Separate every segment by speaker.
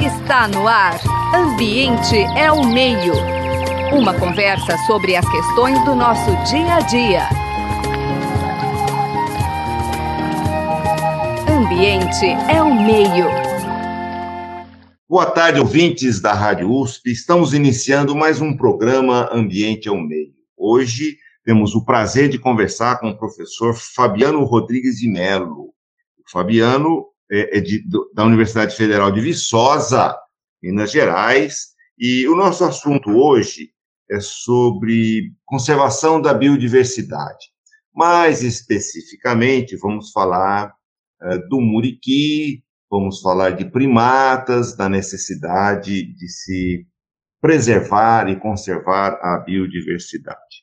Speaker 1: Está no ar. Ambiente é o meio. Uma conversa sobre as questões do nosso dia a dia. Ambiente é o meio.
Speaker 2: Boa tarde, ouvintes da Rádio USP. Estamos iniciando mais um programa Ambiente é o Meio. Hoje temos o prazer de conversar com o professor Fabiano Rodrigues de Mello. O Fabiano é, é de, da Universidade Federal de Viçosa, Minas Gerais, e o nosso assunto hoje é sobre conservação da biodiversidade. Mais especificamente, vamos falar é, do muriqui, vamos falar de primatas, da necessidade de se preservar e conservar a biodiversidade.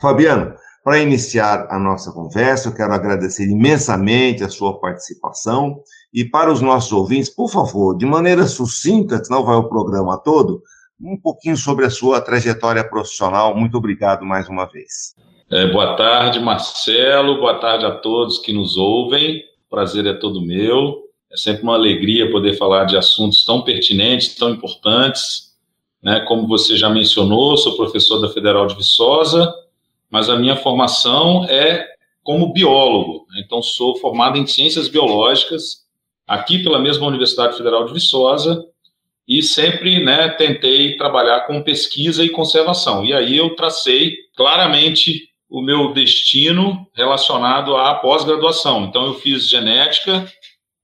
Speaker 2: Fabiano, para iniciar a nossa conversa, eu quero agradecer imensamente a sua participação e para os nossos ouvintes, por favor, de maneira sucinta, senão vai o programa todo, um pouquinho sobre a sua trajetória profissional. Muito obrigado mais uma vez.
Speaker 3: É, boa tarde, Marcelo. Boa tarde a todos que nos ouvem. O prazer é todo meu. É sempre uma alegria poder falar de assuntos tão pertinentes, tão importantes. Né? Como você já mencionou, sou professor da Federal de Viçosa mas a minha formação é como biólogo. Então, sou formado em ciências biológicas, aqui pela mesma Universidade Federal de Viçosa, e sempre né, tentei trabalhar com pesquisa e conservação. E aí eu tracei claramente o meu destino relacionado à pós-graduação. Então, eu fiz genética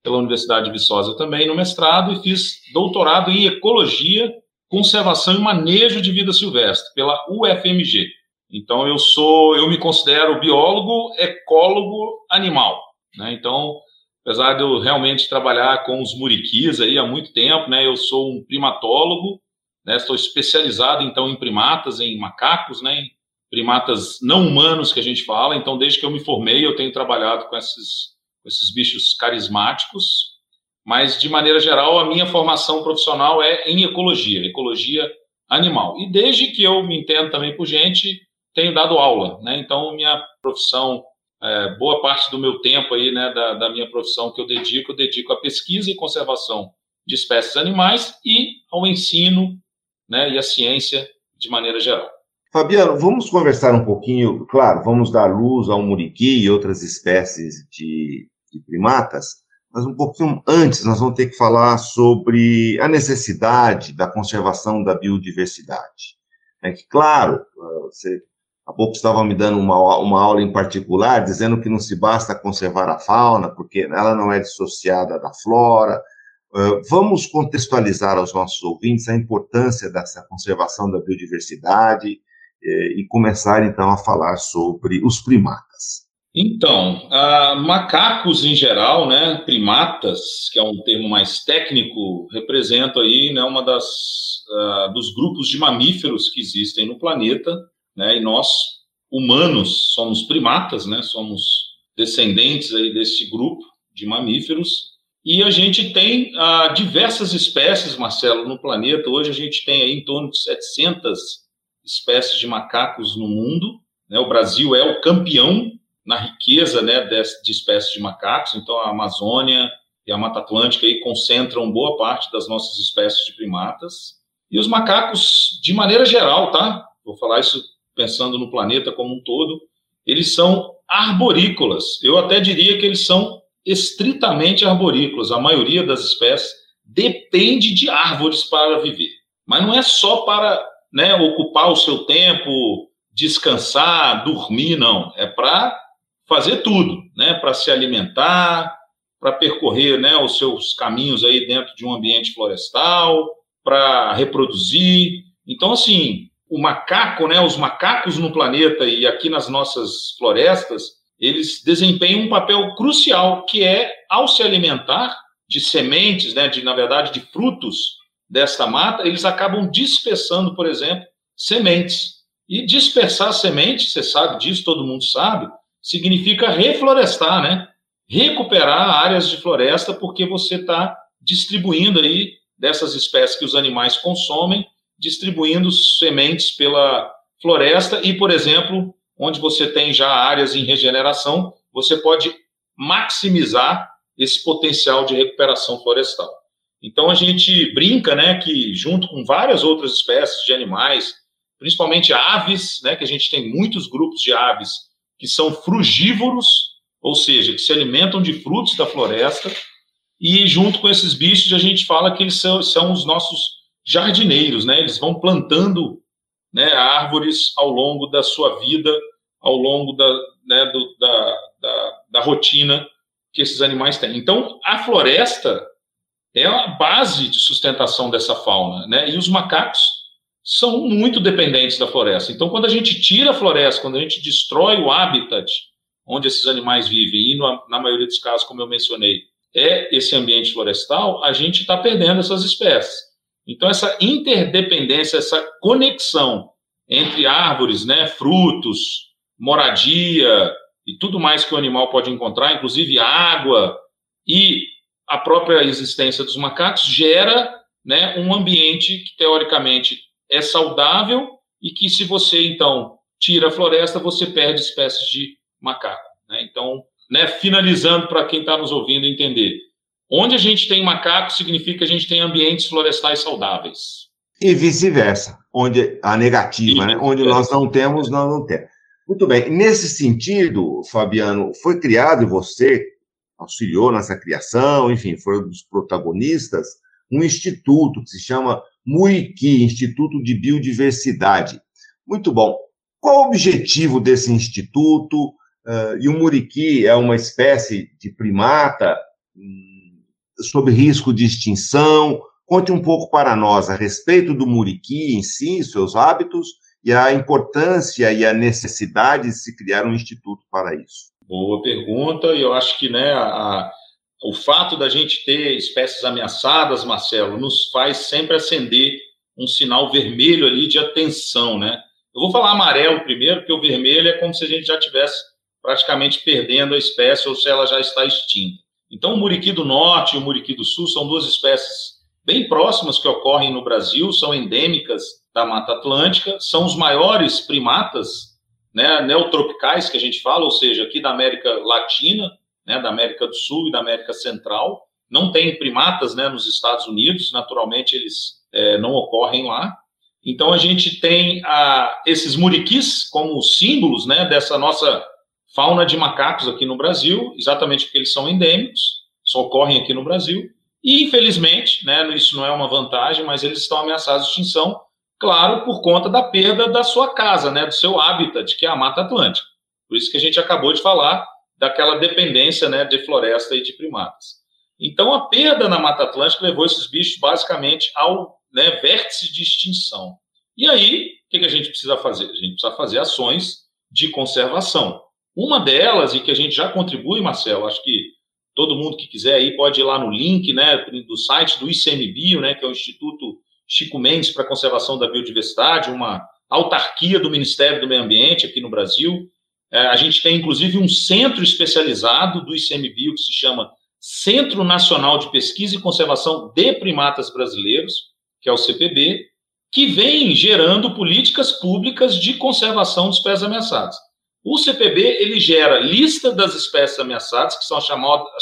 Speaker 3: pela Universidade de Viçosa também no mestrado e fiz doutorado em ecologia, conservação e manejo de vida silvestre pela UFMG. Então eu sou, eu me considero biólogo, ecólogo animal, né? Então, apesar de eu realmente trabalhar com os muriquis aí há muito tempo, né? Eu sou um primatólogo, né? Estou especializado então em primatas, em macacos, né? Em primatas não humanos que a gente fala. Então, desde que eu me formei, eu tenho trabalhado com esses, com esses bichos carismáticos. Mas de maneira geral, a minha formação profissional é em ecologia, ecologia animal. E desde que eu me entendo também por gente, tenho dado aula, né? Então, minha profissão, é, boa parte do meu tempo aí, né, da, da, minha profissão que eu dedico, eu dedico à pesquisa e conservação de espécies animais e ao ensino, né, e à ciência de maneira geral.
Speaker 2: Fabiano, vamos conversar um pouquinho, claro, vamos dar luz ao muriqui e outras espécies de, de primatas, mas um pouquinho antes nós vamos ter que falar sobre a necessidade da conservação da biodiversidade. É que, claro, você Há pouco estava me dando uma, uma aula em particular, dizendo que não se basta conservar a fauna, porque ela não é dissociada da flora. Vamos contextualizar aos nossos ouvintes a importância dessa conservação da biodiversidade eh, e começar, então, a falar sobre os primatas.
Speaker 3: Então, uh, macacos em geral, né, primatas, que é um termo mais técnico, representam aí né, uma das uh, dos grupos de mamíferos que existem no planeta né? E nós, humanos, somos primatas, né? Somos descendentes aí desse grupo de mamíferos. E a gente tem ah, diversas espécies, Marcelo, no planeta. Hoje a gente tem aí em torno de 700 espécies de macacos no mundo. Né? O Brasil é o campeão na riqueza né, de, espécies de macacos. Então, a Amazônia e a Mata Atlântica aí concentram boa parte das nossas espécies de primatas. E os macacos, de maneira geral, tá? Vou falar isso pensando no planeta como um todo, eles são arborícolas. Eu até diria que eles são estritamente arborícolas. A maioria das espécies depende de árvores para viver. Mas não é só para né, ocupar o seu tempo, descansar, dormir, não. É para fazer tudo, né? Para se alimentar, para percorrer né, os seus caminhos aí dentro de um ambiente florestal, para reproduzir. Então, assim, o macaco, né, os macacos no planeta e aqui nas nossas florestas, eles desempenham um papel crucial, que é, ao se alimentar de sementes, né, de, na verdade, de frutos desta mata, eles acabam dispersando, por exemplo, sementes. E dispersar sementes, você sabe disso, todo mundo sabe, significa reflorestar, né? Recuperar áreas de floresta, porque você está distribuindo aí dessas espécies que os animais consomem distribuindo sementes pela floresta e, por exemplo, onde você tem já áreas em regeneração, você pode maximizar esse potencial de recuperação florestal. Então a gente brinca, né, que junto com várias outras espécies de animais, principalmente aves, né, que a gente tem muitos grupos de aves que são frugívoros, ou seja, que se alimentam de frutos da floresta, e junto com esses bichos a gente fala que eles são, são os nossos jardineiros, né? Eles vão plantando né, árvores ao longo da sua vida, ao longo da, né, do, da, da, da rotina que esses animais têm. Então, a floresta é a base de sustentação dessa fauna, né? E os macacos são muito dependentes da floresta. Então, quando a gente tira a floresta, quando a gente destrói o habitat onde esses animais vivem, e na maioria dos casos, como eu mencionei, é esse ambiente florestal, a gente está perdendo essas espécies. Então, essa interdependência, essa conexão entre árvores, né, frutos, moradia e tudo mais que o animal pode encontrar, inclusive água e a própria existência dos macacos, gera né, um ambiente que, teoricamente, é saudável e que, se você, então, tira a floresta, você perde espécies de macaco. Né? Então, né, finalizando para quem está nos ouvindo entender, Onde a gente tem macaco significa que a gente tem ambientes florestais saudáveis.
Speaker 2: E vice-versa, onde a negativa, né? onde nós não temos, nós não temos. Muito bem. Nesse sentido, Fabiano, foi criado e você auxiliou nessa criação, enfim, foi um dos protagonistas, um instituto que se chama Muriqui, Instituto de Biodiversidade. Muito bom. Qual o objetivo desse instituto? Uh, e o muriqui é uma espécie de primata sob risco de extinção. Conte um pouco para nós a respeito do muriqui em si, seus hábitos e a importância e a necessidade de se criar um instituto para isso.
Speaker 3: Boa pergunta, e eu acho que né, a, o fato da gente ter espécies ameaçadas, Marcelo, nos faz sempre acender um sinal vermelho ali de atenção, né? Eu vou falar amarelo primeiro, porque o vermelho é como se a gente já tivesse praticamente perdendo a espécie ou se ela já está extinta. Então, o muriqui do norte e o muriqui do sul são duas espécies bem próximas que ocorrem no Brasil, são endêmicas da Mata Atlântica, são os maiores primatas né, neotropicais que a gente fala, ou seja, aqui da América Latina, né, da América do Sul e da América Central. Não tem primatas né, nos Estados Unidos, naturalmente eles é, não ocorrem lá. Então a gente tem a, esses muriquis como símbolos né, dessa nossa fauna de macacos aqui no Brasil, exatamente porque eles são endêmicos, só ocorrem aqui no Brasil. E, infelizmente, né, isso não é uma vantagem, mas eles estão ameaçados de extinção, claro, por conta da perda da sua casa, né, do seu habitat, que é a Mata Atlântica. Por isso que a gente acabou de falar daquela dependência né, de floresta e de primatas. Então, a perda na Mata Atlântica levou esses bichos basicamente ao né, vértice de extinção. E aí, o que a gente precisa fazer? A gente precisa fazer ações de conservação. Uma delas, e que a gente já contribui, Marcelo, acho que todo mundo que quiser aí pode ir lá no link né, do site do ICMBio, né, que é o Instituto Chico Mendes para a Conservação da Biodiversidade, uma autarquia do Ministério do Meio Ambiente aqui no Brasil. É, a gente tem, inclusive, um centro especializado do ICMBio que se chama Centro Nacional de Pesquisa e Conservação de Primatas Brasileiros, que é o CPB, que vem gerando políticas públicas de conservação dos pés ameaçados. O CPB ele gera lista das espécies ameaçadas, que são as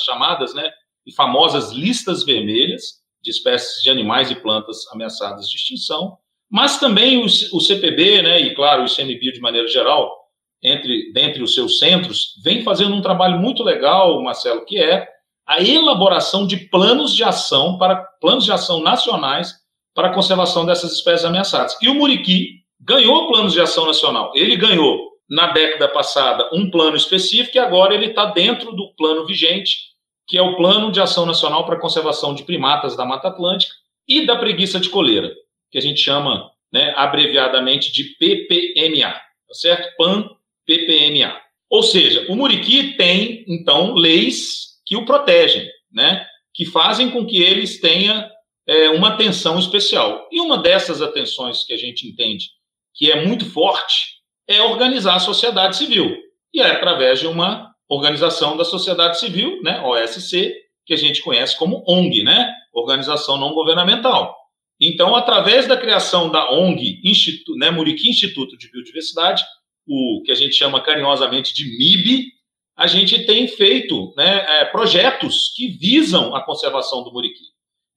Speaker 3: chamadas, né, e famosas listas vermelhas de espécies de animais e plantas ameaçadas de extinção, mas também o, o CPB, né, e claro, o ICMBio de maneira geral, entre dentre os seus centros, vem fazendo um trabalho muito legal, Marcelo, que é a elaboração de planos de ação para planos de ação nacionais para a conservação dessas espécies ameaçadas. E o Muriqui ganhou planos de ação nacional. Ele ganhou na década passada um plano específico e agora ele está dentro do plano vigente, que é o Plano de Ação Nacional para a Conservação de Primatas da Mata Atlântica e da Preguiça de Coleira, que a gente chama né, abreviadamente de PPMA, tá certo? PAN-PPMA. Ou seja, o Muriqui tem, então, leis que o protegem, né? que fazem com que eles tenham é, uma atenção especial. E uma dessas atenções que a gente entende que é muito forte é organizar a sociedade civil. E é através de uma organização da sociedade civil, né, OSC, que a gente conhece como ONG, né, Organização Não Governamental. Então, através da criação da ONG, Instituto, né, Muriqui Instituto de Biodiversidade, o que a gente chama carinhosamente de MIB, a gente tem feito né, é, projetos que visam a conservação do muriqui.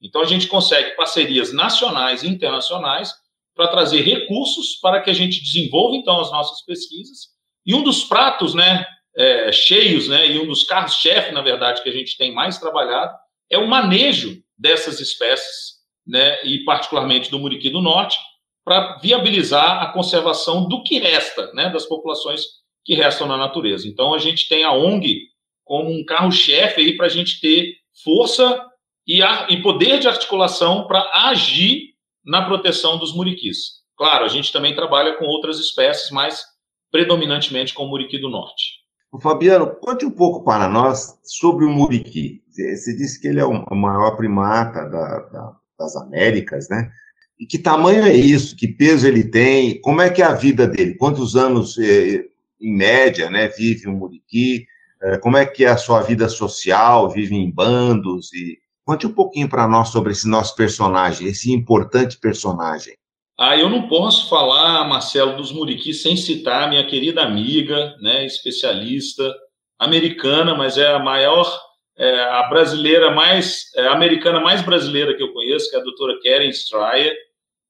Speaker 3: Então, a gente consegue parcerias nacionais e internacionais para trazer recursos para que a gente desenvolva, então, as nossas pesquisas. E um dos pratos né, é, cheios, né, e um dos carros-chefe, na verdade, que a gente tem mais trabalhado, é o manejo dessas espécies, né, e particularmente do muriqui do norte, para viabilizar a conservação do que resta, né, das populações que restam na natureza. Então, a gente tem a ONG como um carro-chefe aí para a gente ter força e, e poder de articulação para agir na proteção dos muriquis. Claro, a gente também trabalha com outras espécies, mas predominantemente com o muriqui do norte.
Speaker 2: Fabiano, conte um pouco para nós sobre o muriqui. Você disse que ele é o maior primata da, da, das Américas, né? E que tamanho é isso? Que peso ele tem? Como é que é a vida dele? Quantos anos, eh, em média, né, vive um muriqui? Eh, como é que é a sua vida social? Vive em bandos? E conte um pouquinho para nós sobre esse nosso personagem, esse importante personagem.
Speaker 3: Ah, eu não posso falar, Marcelo, dos muriquis sem citar minha querida amiga, né, especialista americana, mas é a maior, é, a brasileira mais, é, a americana mais brasileira que eu conheço, que é a doutora Karen Stryer.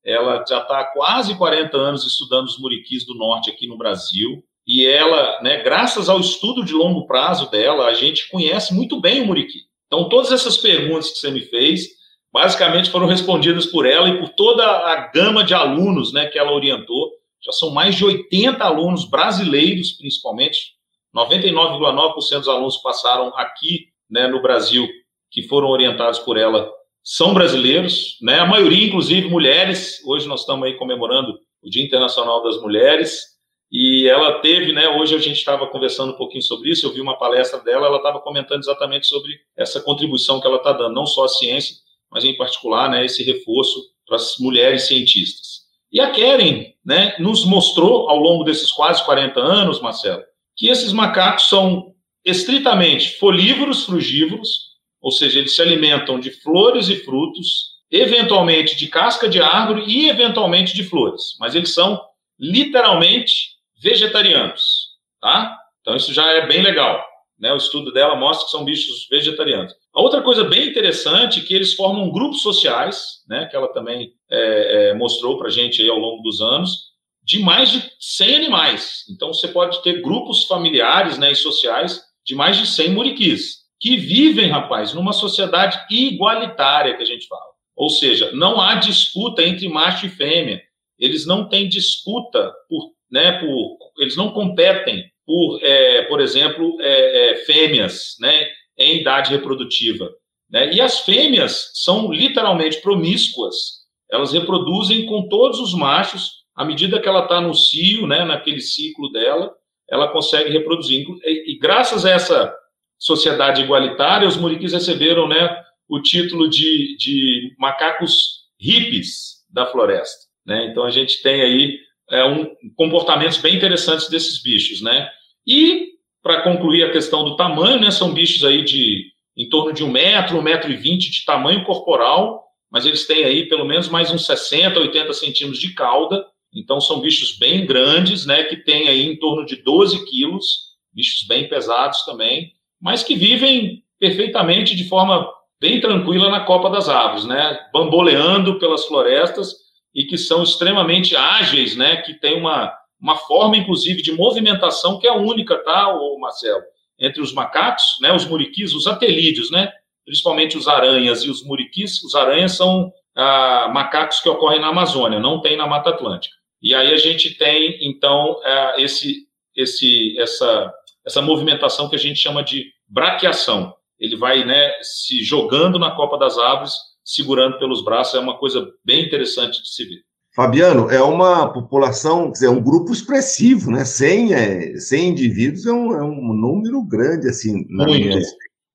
Speaker 3: Ela já está há quase 40 anos estudando os muriquis do norte aqui no Brasil. E ela, né, graças ao estudo de longo prazo dela, a gente conhece muito bem o muriqui. Então, todas essas perguntas que você me fez, basicamente foram respondidas por ela e por toda a gama de alunos né, que ela orientou. Já são mais de 80 alunos brasileiros, principalmente. 99,9% dos alunos que passaram aqui né, no Brasil, que foram orientados por ela, são brasileiros, né? a maioria, inclusive, mulheres. Hoje nós estamos aí comemorando o Dia Internacional das Mulheres. E ela teve, né? Hoje a gente estava conversando um pouquinho sobre isso. Eu vi uma palestra dela, ela estava comentando exatamente sobre essa contribuição que ela está dando, não só à ciência, mas em particular, né, esse reforço para as mulheres cientistas. E a Keren, né, nos mostrou ao longo desses quase 40 anos, Marcelo, que esses macacos são estritamente folívoros frugívoros, ou seja, eles se alimentam de flores e frutos, eventualmente de casca de árvore e eventualmente de flores, mas eles são literalmente vegetarianos, tá? Então isso já é bem legal. Né? O estudo dela mostra que são bichos vegetarianos. A outra coisa bem interessante é que eles formam grupos sociais, né, que ela também é, é, mostrou para a gente aí ao longo dos anos, de mais de 100 animais. Então, você pode ter grupos familiares né, e sociais de mais de 100 muriquis, que vivem, rapaz, numa sociedade igualitária, que a gente fala. Ou seja, não há disputa entre macho e fêmea. Eles não têm disputa por, né, por eles não competem por, é, por exemplo, é, é, fêmeas, né, em idade reprodutiva. Né? E as fêmeas são literalmente promíscuas, elas reproduzem com todos os machos, à medida que ela está no cio, né, naquele ciclo dela, ela consegue reproduzir. E, e, graças a essa sociedade igualitária, os muriquis receberam né, o título de, de macacos hippies da floresta. Né? Então a gente tem aí é, um, comportamentos bem interessantes desses bichos, né? E para concluir a questão do tamanho, né, são bichos aí de em torno de um metro, um metro e vinte de tamanho corporal, mas eles têm aí pelo menos mais uns 60, 80 centímetros de cauda. Então são bichos bem grandes, né, que têm aí em torno de 12 quilos, bichos bem pesados também, mas que vivem perfeitamente de forma bem tranquila na copa das árvores, né, bamboleando pelas florestas e que são extremamente ágeis, né, que tem uma uma forma, inclusive, de movimentação que é única, tá, Marcelo? Entre os macacos, né, os muriquis, os atelídeos, né, principalmente os aranhas e os muriquis. Os aranhas são ah, macacos que ocorrem na Amazônia, não tem na Mata Atlântica. E aí a gente tem, então, ah, esse, esse, essa, essa movimentação que a gente chama de braqueação. Ele vai né, se jogando na copa das árvores, segurando pelos braços, é uma coisa bem interessante de se ver.
Speaker 2: Fabiano, é uma população, quer dizer, é um grupo expressivo, né? 100, é, 100 indivíduos é um, é um número grande, assim, na, minha,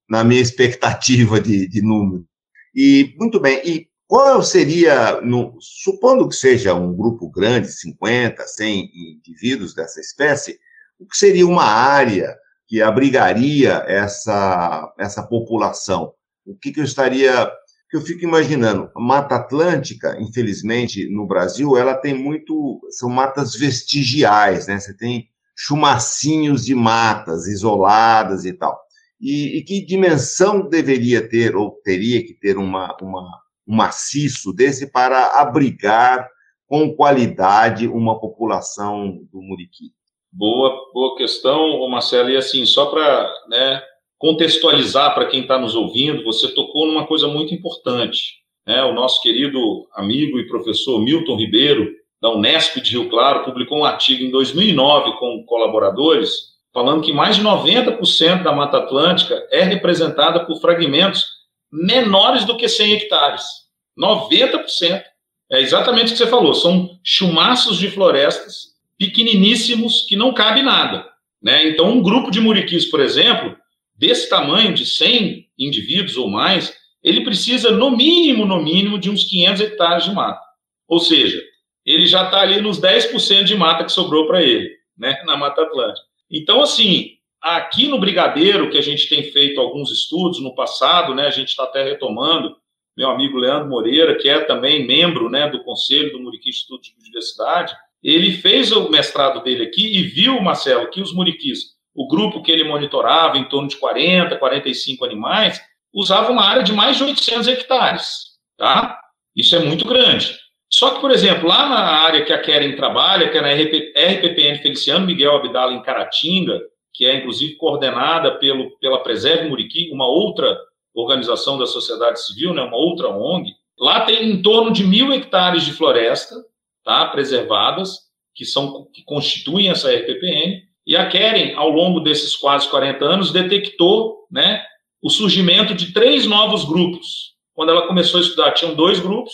Speaker 2: na minha expectativa de, de número. E, muito bem, e qual seria, no, supondo que seja um grupo grande, 50, 100 indivíduos dessa espécie, o que seria uma área que abrigaria essa, essa população? O que, que eu estaria que eu fico imaginando, a Mata Atlântica, infelizmente, no Brasil, ela tem muito, são matas vestigiais, né? Você tem chumacinhos de matas isoladas e tal. E, e que dimensão deveria ter, ou teria que ter uma, uma, um maciço desse para abrigar com qualidade uma população do Muriqui?
Speaker 3: Boa, boa questão, Marcelo. E assim, só para né, contextualizar para quem está nos ouvindo, você tocou numa coisa muito importante. Né? O nosso querido amigo e professor Milton Ribeiro, da Unesp de Rio Claro, publicou um artigo em 2009 com colaboradores, falando que mais de 90% da Mata Atlântica é representada por fragmentos menores do que 100 hectares. 90%. É exatamente o que você falou, são chumaços de florestas pequeniníssimos que não cabe nada. Né? Então, um grupo de muriquis, por exemplo, desse tamanho, de 100 indivíduos ou mais, ele precisa, no mínimo, no mínimo, de uns 500 hectares de mata. Ou seja, ele já está ali nos 10% de mata que sobrou para ele, né, na Mata Atlântica. Então, assim, aqui no Brigadeiro, que a gente tem feito alguns estudos no passado, né, a gente está até retomando, meu amigo Leandro Moreira, que é também membro né, do Conselho do Muriqui Instituto de Biodiversidade, ele fez o mestrado dele aqui e viu, Marcelo, que os muriquis, o grupo que ele monitorava, em torno de 40, 45 animais, usava uma área de mais de 800 hectares, tá? Isso é muito grande. Só que, por exemplo, lá na área que a Keren trabalha, que é na RP, RPPN Feliciano Miguel Abdala, em Caratinga, que é inclusive coordenada pelo, pela Preserve Muriqui, uma outra organização da sociedade civil, né, uma outra ONG, lá tem em torno de mil hectares de floresta tá, preservadas, que, são, que constituem essa RPPN, e a Keren, ao longo desses quase 40 anos, detectou né, o surgimento de três novos grupos. Quando ela começou a estudar, tinham dois grupos,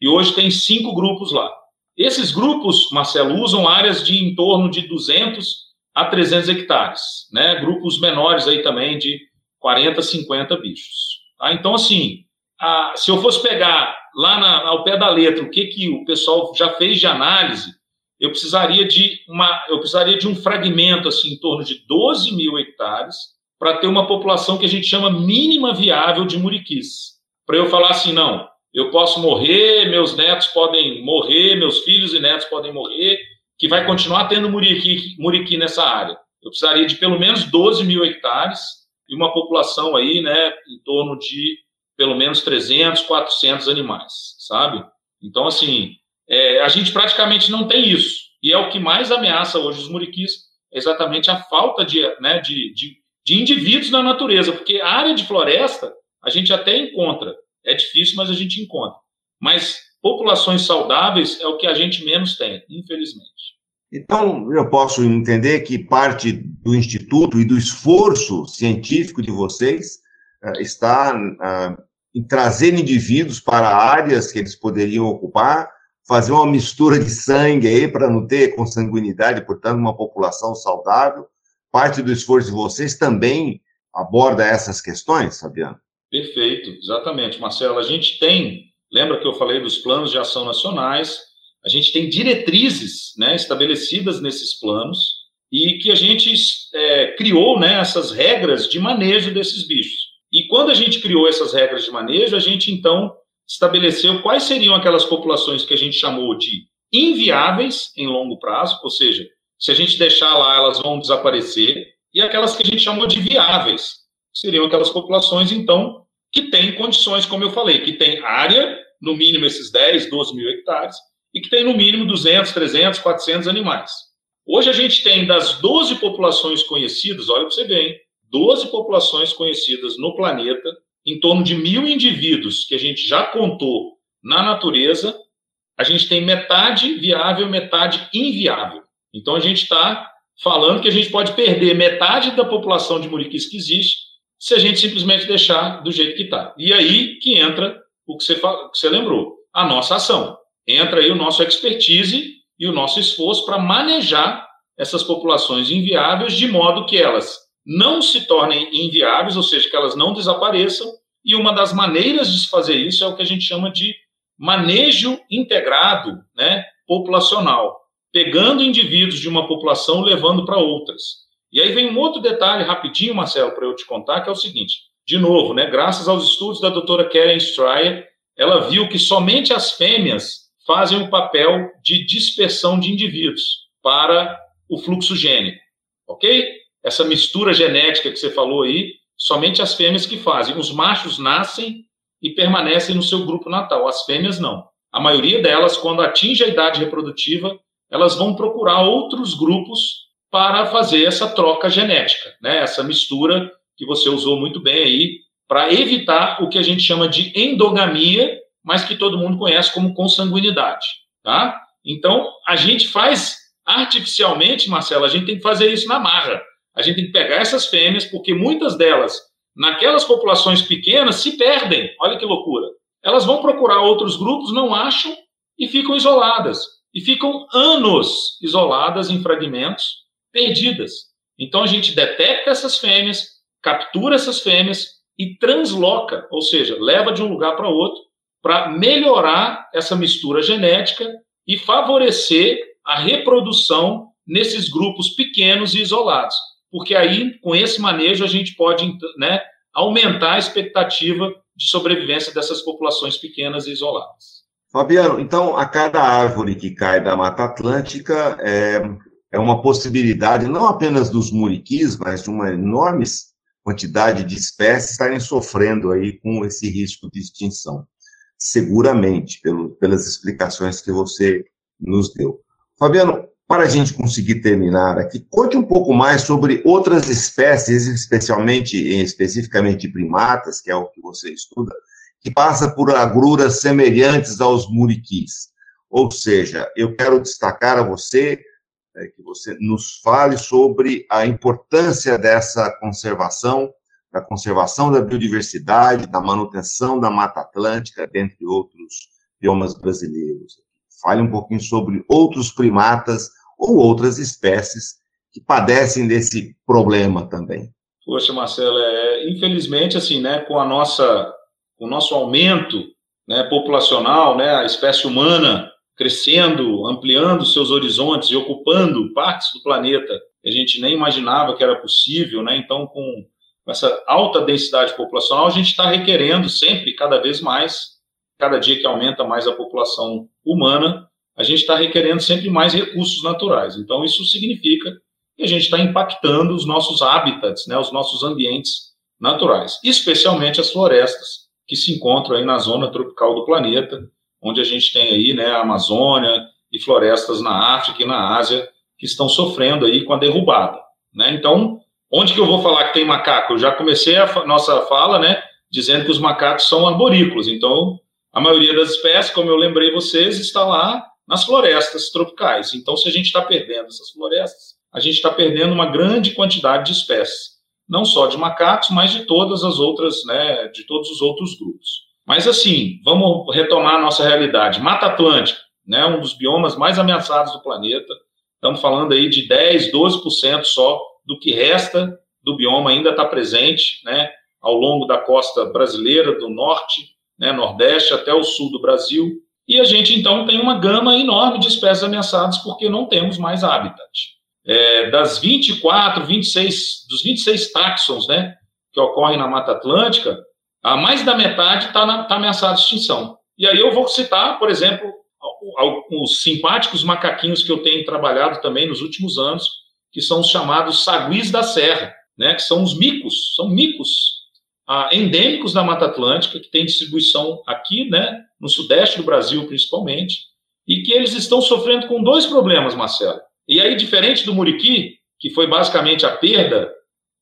Speaker 3: e hoje tem cinco grupos lá. Esses grupos, Marcelo, usam áreas de em torno de 200 a 300 hectares, né? Grupos menores aí também de 40, 50 bichos. Tá? Então, assim, a, se eu fosse pegar lá na, ao pé da letra o que, que o pessoal já fez de análise, eu precisaria de uma, eu precisaria de um fragmento assim em torno de 12 mil hectares para ter uma população que a gente chama mínima viável de muriquis. Para eu falar assim, não, eu posso morrer, meus netos podem morrer, meus filhos e netos podem morrer, que vai continuar tendo muriqui, muriqui nessa área. Eu precisaria de pelo menos 12 mil hectares e uma população aí, né, em torno de pelo menos 300, 400 animais, sabe? Então, assim, é, a gente praticamente não tem isso. E é o que mais ameaça hoje os muriquis, é exatamente a falta de, né, de, de, de indivíduos na natureza, porque a área de floresta a gente até encontra, é difícil, mas a gente encontra. Mas populações saudáveis é o que a gente menos tem, infelizmente.
Speaker 2: Então, eu posso entender que parte do Instituto e do esforço científico de vocês uh, está uh, em trazer indivíduos para áreas que eles poderiam ocupar, fazer uma mistura de sangue aí para não ter consanguinidade, portanto, uma população saudável. Parte do esforço de vocês também aborda essas questões, Fabiano?
Speaker 3: Perfeito, exatamente, Marcelo. A gente tem, lembra que eu falei dos planos de ação nacionais, a gente tem diretrizes né, estabelecidas nesses planos e que a gente é, criou né, essas regras de manejo desses bichos. E quando a gente criou essas regras de manejo, a gente então estabeleceu quais seriam aquelas populações que a gente chamou de inviáveis em longo prazo, ou seja, se a gente deixar lá, elas vão desaparecer, e aquelas que a gente chamou de viáveis, seriam aquelas populações, então, que tem condições, como eu falei, que tem área, no mínimo esses 10, 12 mil hectares, e que tem no mínimo 200, 300, 400 animais. Hoje a gente tem das 12 populações conhecidas, olha para você ver, hein? 12 populações conhecidas no planeta, em torno de mil indivíduos que a gente já contou na natureza, a gente tem metade viável, metade inviável. Então a gente está falando que a gente pode perder metade da população de muriquis que existe se a gente simplesmente deixar do jeito que está. E aí que entra o que você, que você lembrou, a nossa ação. Entra aí o nosso expertise e o nosso esforço para manejar essas populações inviáveis de modo que elas não se tornem inviáveis, ou seja, que elas não desapareçam. E uma das maneiras de se fazer isso é o que a gente chama de manejo integrado né, populacional, pegando indivíduos de uma população levando para outras. E aí vem um outro detalhe rapidinho, Marcelo, para eu te contar, que é o seguinte. De novo, né, graças aos estudos da doutora Karen Stryer, ela viu que somente as fêmeas fazem o papel de dispersão de indivíduos para o fluxo gênico, ok? Essa mistura genética que você falou aí, somente as fêmeas que fazem. Os machos nascem e permanecem no seu grupo natal. As fêmeas não. A maioria delas, quando atinge a idade reprodutiva, elas vão procurar outros grupos para fazer essa troca genética, né? essa mistura que você usou muito bem aí, para evitar o que a gente chama de endogamia, mas que todo mundo conhece como consanguinidade. Tá? Então, a gente faz artificialmente, Marcelo, a gente tem que fazer isso na marra. A gente tem que pegar essas fêmeas, porque muitas delas, naquelas populações pequenas, se perdem. Olha que loucura. Elas vão procurar outros grupos, não acham e ficam isoladas. E ficam anos isoladas em fragmentos, perdidas. Então a gente detecta essas fêmeas, captura essas fêmeas e transloca, ou seja, leva de um lugar para outro, para melhorar essa mistura genética e favorecer a reprodução nesses grupos pequenos e isolados porque aí, com esse manejo, a gente pode né, aumentar a expectativa de sobrevivência dessas populações pequenas e isoladas.
Speaker 2: Fabiano, então, a cada árvore que cai da Mata Atlântica é, é uma possibilidade, não apenas dos muriquis, mas de uma enorme quantidade de espécies estarem sofrendo aí com esse risco de extinção. Seguramente, pelo, pelas explicações que você nos deu. Fabiano, para a gente conseguir terminar aqui, conte um pouco mais sobre outras espécies, especialmente, especificamente primatas, que é o que você estuda, que passa por agruras semelhantes aos muriquis. Ou seja, eu quero destacar a você é, que você nos fale sobre a importância dessa conservação, da conservação da biodiversidade, da manutenção da Mata Atlântica, dentre outros biomas brasileiros. Fale um pouquinho sobre outros primatas ou outras espécies que padecem desse problema também.
Speaker 3: Poxa, Marcelo, é, infelizmente, assim, né, com a nossa, o nosso aumento né, populacional, né, a espécie humana crescendo, ampliando seus horizontes e ocupando partes do planeta que a gente nem imaginava que era possível, né? Então, com essa alta densidade populacional, a gente está requerendo sempre, cada vez mais, cada dia que aumenta mais a população humana, a gente está requerendo sempre mais recursos naturais. Então, isso significa que a gente está impactando os nossos hábitats, né, os nossos ambientes naturais, especialmente as florestas que se encontram aí na zona tropical do planeta, onde a gente tem aí né, a Amazônia e florestas na África e na Ásia que estão sofrendo aí com a derrubada. Né? Então, onde que eu vou falar que tem macaco? Eu já comecei a nossa fala, né, dizendo que os macacos são arborícolas. Então, a maioria das espécies, como eu lembrei vocês, está lá nas florestas tropicais. Então, se a gente está perdendo essas florestas, a gente está perdendo uma grande quantidade de espécies, não só de macacos, mas de todas as outras, né, de todos os outros grupos. Mas assim, vamos retomar a nossa realidade. Mata Atlântica, né, um dos biomas mais ameaçados do planeta. Estamos falando aí de 10, 12% só do que resta do bioma ainda está presente, né, ao longo da costa brasileira, do norte, né, nordeste até o sul do Brasil. E a gente, então, tem uma gama enorme de espécies ameaçadas porque não temos mais habitat. É, das 24, 26, dos 26 táxons né, que ocorrem na Mata Atlântica, a mais da metade está tá ameaçada de extinção. E aí eu vou citar, por exemplo, os simpáticos macaquinhos que eu tenho trabalhado também nos últimos anos, que são os chamados saguis da serra, né, que são os micos, são micos ah, endêmicos da Mata Atlântica, que tem distribuição aqui, né, no sudeste do Brasil principalmente, e que eles estão sofrendo com dois problemas, Marcelo. E aí, diferente do muriqui, que foi basicamente a perda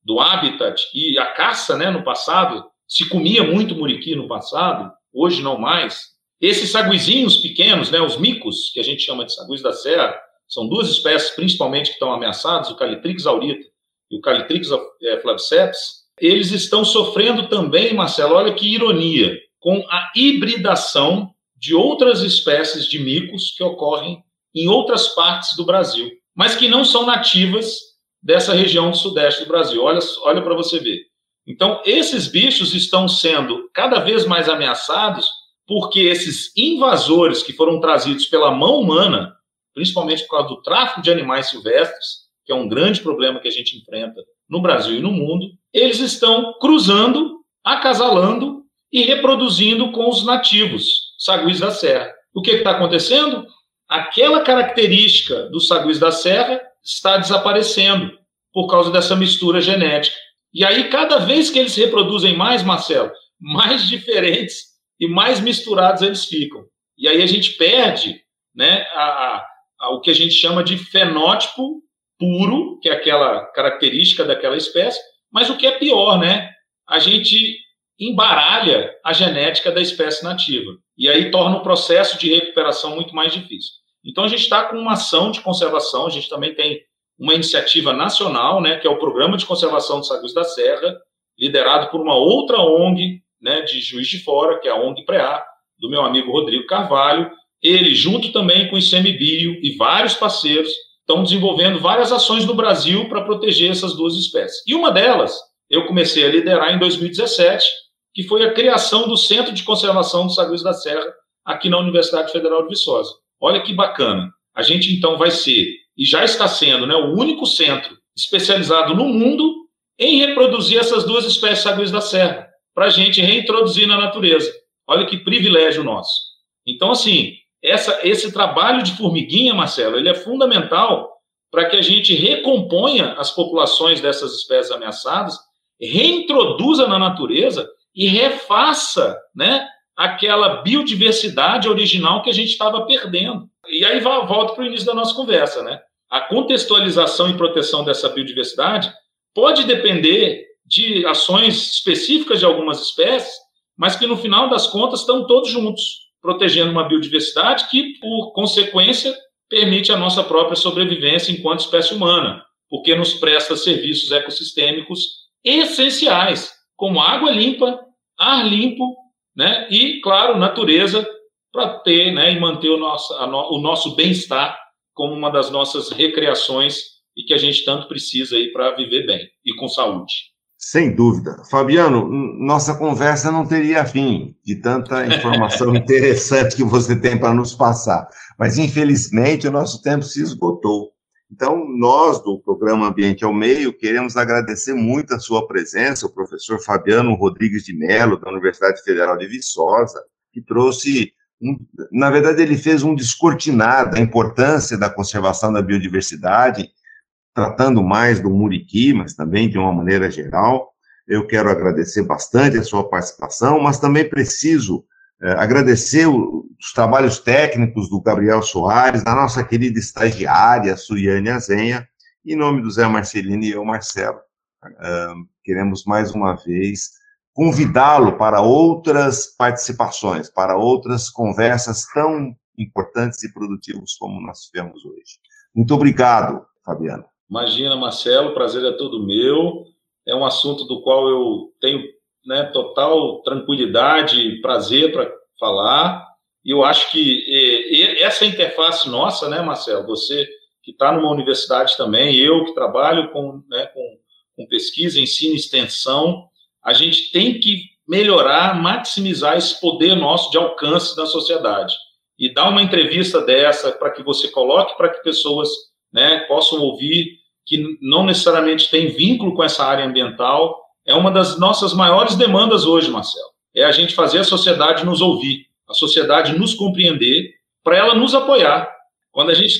Speaker 3: do habitat e a caça, né, no passado, se comia muito muriqui no passado, hoje não mais. Esses saguizinhos pequenos, né, os micos, que a gente chama de saguis da serra, são duas espécies principalmente que estão ameaçadas, o Calitrix aurita e o Calitrix eh, flaviceps, eles estão sofrendo também, Marcelo, olha que ironia, com a hibridação de outras espécies de micos que ocorrem em outras partes do Brasil, mas que não são nativas dessa região do sudeste do Brasil. Olha, olha para você ver. Então, esses bichos estão sendo cada vez mais ameaçados porque esses invasores que foram trazidos pela mão humana, principalmente por causa do tráfico de animais silvestres, que é um grande problema que a gente enfrenta no Brasil e no mundo, eles estão cruzando, acasalando e reproduzindo com os nativos, saguis da serra. O que está acontecendo? Aquela característica dos saguis da serra está desaparecendo por causa dessa mistura genética. E aí, cada vez que eles reproduzem mais, Marcelo, mais diferentes e mais misturados eles ficam. E aí a gente perde né, a, a, o que a gente chama de fenótipo puro, que é aquela característica daquela espécie, mas o que é pior, né? A gente embaralha a genética da espécie nativa. E aí torna o processo de recuperação muito mais difícil. Então a gente está com uma ação de conservação, a gente também tem uma iniciativa nacional, né, que é o Programa de Conservação dos Saguos da Serra, liderado por uma outra ONG, né, de Juiz de Fora, que é a ONG PREA, do meu amigo Rodrigo Carvalho. Ele, junto também com o ICMBio e vários parceiros, estão desenvolvendo várias ações no Brasil para proteger essas duas espécies. E uma delas eu comecei a liderar em 2017, que foi a criação do Centro de Conservação dos Saguos da Serra aqui na Universidade Federal de Viçosa. Olha que bacana. A gente então vai ser, e já está sendo, né, o único centro especializado no mundo em reproduzir essas duas espécies saguis da serra, para a gente reintroduzir na natureza. Olha que privilégio nosso. Então, assim, essa, esse trabalho de formiguinha, Marcelo, ele é fundamental para que a gente recomponha as populações dessas espécies ameaçadas, reintroduza na natureza e refaça né, aquela biodiversidade original que a gente estava perdendo. E aí volta para o início da nossa conversa, né? A contextualização e proteção dessa biodiversidade pode depender de ações específicas de algumas espécies, mas que no final das contas estão todos juntos, protegendo uma biodiversidade que, por consequência, permite a nossa própria sobrevivência enquanto espécie humana, porque nos presta serviços ecossistêmicos essenciais, como água limpa, ar limpo, né? E, claro, natureza para ter, né, e manter o nosso, no, o nosso bem-estar como uma das nossas recreações e que a gente tanto precisa aí para viver bem e com saúde.
Speaker 2: Sem dúvida. Fabiano, nossa conversa não teria fim de tanta informação interessante que você tem para nos passar. Mas, infelizmente, o nosso tempo se esgotou. Então, nós do programa Ambiente ao Meio queremos agradecer muito a sua presença, o professor Fabiano Rodrigues de Mello, da Universidade Federal de Viçosa, que trouxe, um, na verdade, ele fez um descortinar da importância da conservação da biodiversidade, tratando mais do muriqui, mas também de uma maneira geral. Eu quero agradecer bastante a sua participação, mas também preciso é, agradecer os trabalhos técnicos do Gabriel Soares, da nossa querida estagiária, Suiane Azenha, em nome do Zé Marcelino e eu, Marcelo, queremos mais uma vez convidá-lo para outras participações, para outras conversas tão importantes e produtivas como nós tivemos hoje. Muito obrigado, Fabiano.
Speaker 3: Imagina, Marcelo, prazer é todo meu. É um assunto do qual eu tenho né, total tranquilidade e prazer para falar. E eu acho que e, e essa interface nossa, né, Marcelo, você que está numa universidade também, eu que trabalho com, né, com, com pesquisa, ensino extensão, a gente tem que melhorar, maximizar esse poder nosso de alcance na sociedade. E dar uma entrevista dessa para que você coloque para que pessoas né, possam ouvir que não necessariamente tem vínculo com essa área ambiental, é uma das nossas maiores demandas hoje, Marcelo. É a gente fazer a sociedade nos ouvir, a sociedade nos compreender, para ela nos apoiar. Quando a gente,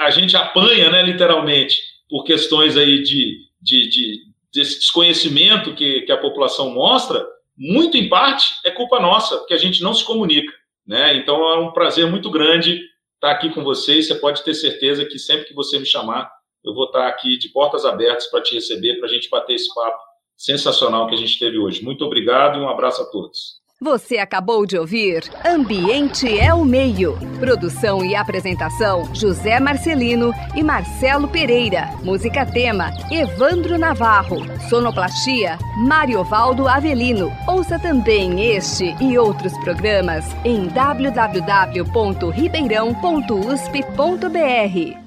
Speaker 3: a gente apanha, né, literalmente, por questões aí de, de, de desse desconhecimento que, que a população mostra, muito em parte é culpa nossa, porque a gente não se comunica. Né? Então é um prazer muito grande estar aqui com vocês. Você pode ter certeza que sempre que você me chamar, eu vou estar aqui de portas abertas para te receber, para a gente bater esse papo sensacional que a gente teve hoje. Muito obrigado e um abraço a todos.
Speaker 1: Você acabou de ouvir Ambiente é o Meio. Produção e apresentação: José Marcelino e Marcelo Pereira. Música tema: Evandro Navarro. Sonoplastia: Mário Valdo Avelino. Ouça também este e outros programas em www.ribeirão.usp.br.